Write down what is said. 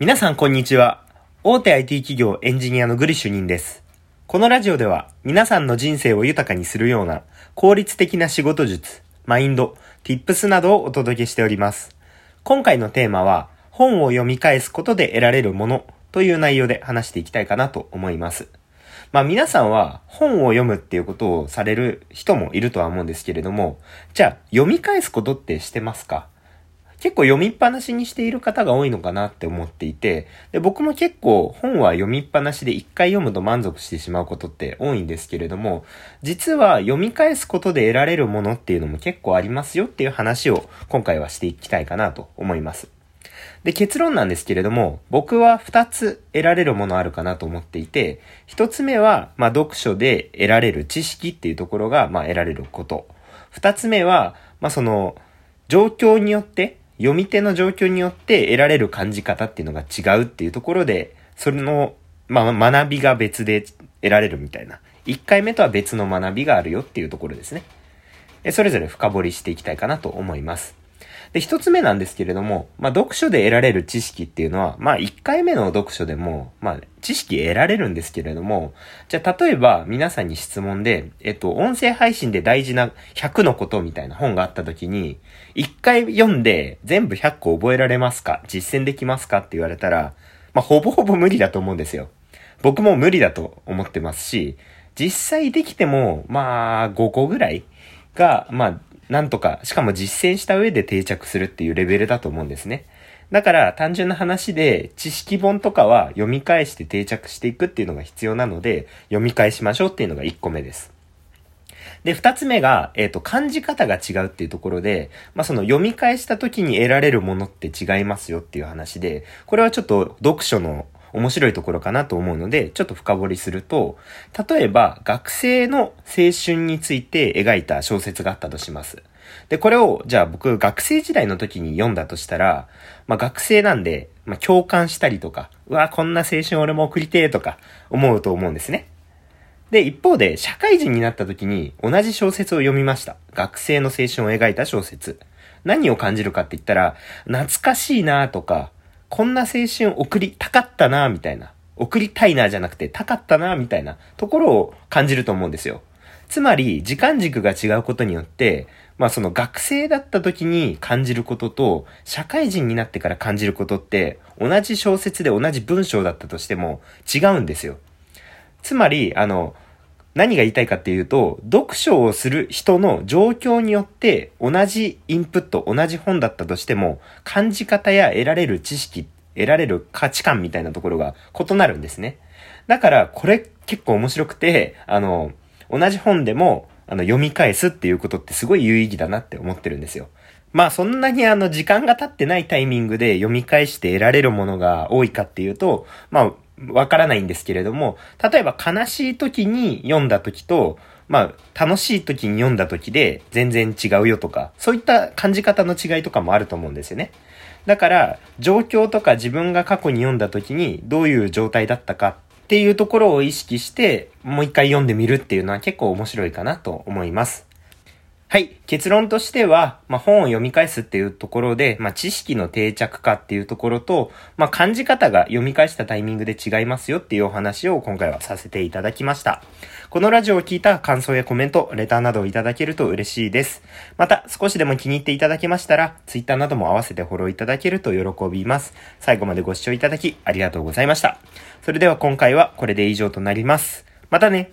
皆さんこんにちは。大手 IT 企業エンジニアのグリ主任です。このラジオでは皆さんの人生を豊かにするような効率的な仕事術、マインド、tips などをお届けしております。今回のテーマは本を読み返すことで得られるものという内容で話していきたいかなと思います。まあ皆さんは本を読むっていうことをされる人もいるとは思うんですけれども、じゃあ読み返すことってしてますか？結構読みっぱなしにしている方が多いのかなって思っていて、で、僕も結構本は読みっぱなしで一回読むと満足してしまうことって多いんですけれども、実は読み返すことで得られるものっていうのも結構ありますよっていう話を今回はしていきたいかなと思います。で、結論なんですけれども、僕は二つ得られるものあるかなと思っていて、一つ目は、まあ、読書で得られる知識っていうところが、まあ、得られること。二つ目は、まあ、その、状況によって、読み手の状況によって得られる感じ方っていうのが違うっていうところで、それの、まあ、学びが別で得られるみたいな。1回目とは別の学びがあるよっていうところですね。それぞれ深掘りしていきたいかなと思います。で、一つ目なんですけれども、まあ、読書で得られる知識っていうのは、まあ、一回目の読書でも、まあ、知識得られるんですけれども、じゃあ、例えば、皆さんに質問で、えっと、音声配信で大事な100のことみたいな本があった時に、一回読んで全部100個覚えられますか？実践できますか？って言われたら、まあ、ほぼほぼ無理だと思うんですよ。僕も無理だと思ってますし、実際できても、まあ、5個ぐらいが、まあ、なんとか、しかも実践した上で定着するっていうレベルだと思うんですね。だから単純な話で知識本とかは読み返して定着していくっていうのが必要なので読み返しましょうっていうのが1個目です。で、二つ目が、えっ、ー、と、感じ方が違うっていうところで、まあ、その読み返した時に得られるものって違いますよっていう話で、これはちょっと読書の面白いところかなと思うので、ちょっと深掘りすると、例えば学生の青春について描いた小説があったとします。で、これを、じゃあ僕学生時代の時に読んだとしたら、まあ学生なんで、まあ共感したりとか、うわ、こんな青春俺も送りてーとか思うと思うんですね。で、一方で、社会人になった時に同じ小説を読みました。学生の青春を描いた小説。何を感じるかって言ったら、懐かしいなとか、こんな青春送りたかったなみたいな。送りたいなじゃなくて、たかったなみたいなところを感じると思うんですよ。つまり、時間軸が違うことによって、まあその学生だった時に感じることと、社会人になってから感じることって、同じ小説で同じ文章だったとしても違うんですよ。つまり、あの、何が言いたいかっていうと、読書をする人の状況によって同じインプット、同じ本だったとしても、感じ方や得られる知識、得られる価値観みたいなところが異なるんですね。だから、これ結構面白くて、あの、同じ本でも、あの、読み返すっていうことってすごい有意義だなって思ってるんですよ。まあそんなにあの時間が経ってないタイミングで読み返して得られるものが多いかっていうと、まあわからないんですけれども、例えば悲しい時に読んだ時と、まあ楽しい時に読んだ時で全然違うよとか、そういった感じ方の違いとかもあると思うんですよね。だから、状況とか自分が過去に読んだ時にどういう状態だったかっていうところを意識して、もう一回読んでみるっていうのは結構面白いかなと思います。はい。結論としては、まあ、本を読み返すっていうところで、まあ、知識の定着化っていうところと、まあ、感じ方が読み返したタイミングで違いますよっていうお話を今回はさせていただきました。このラジオを聞いた感想やコメント、レターなどをいただけると嬉しいです。また、少しでも気に入っていただけましたら、Twitter なども合わせてフォローいただけると喜びます。最後までご視聴いただきありがとうございました。それでは今回はこれで以上となります。またね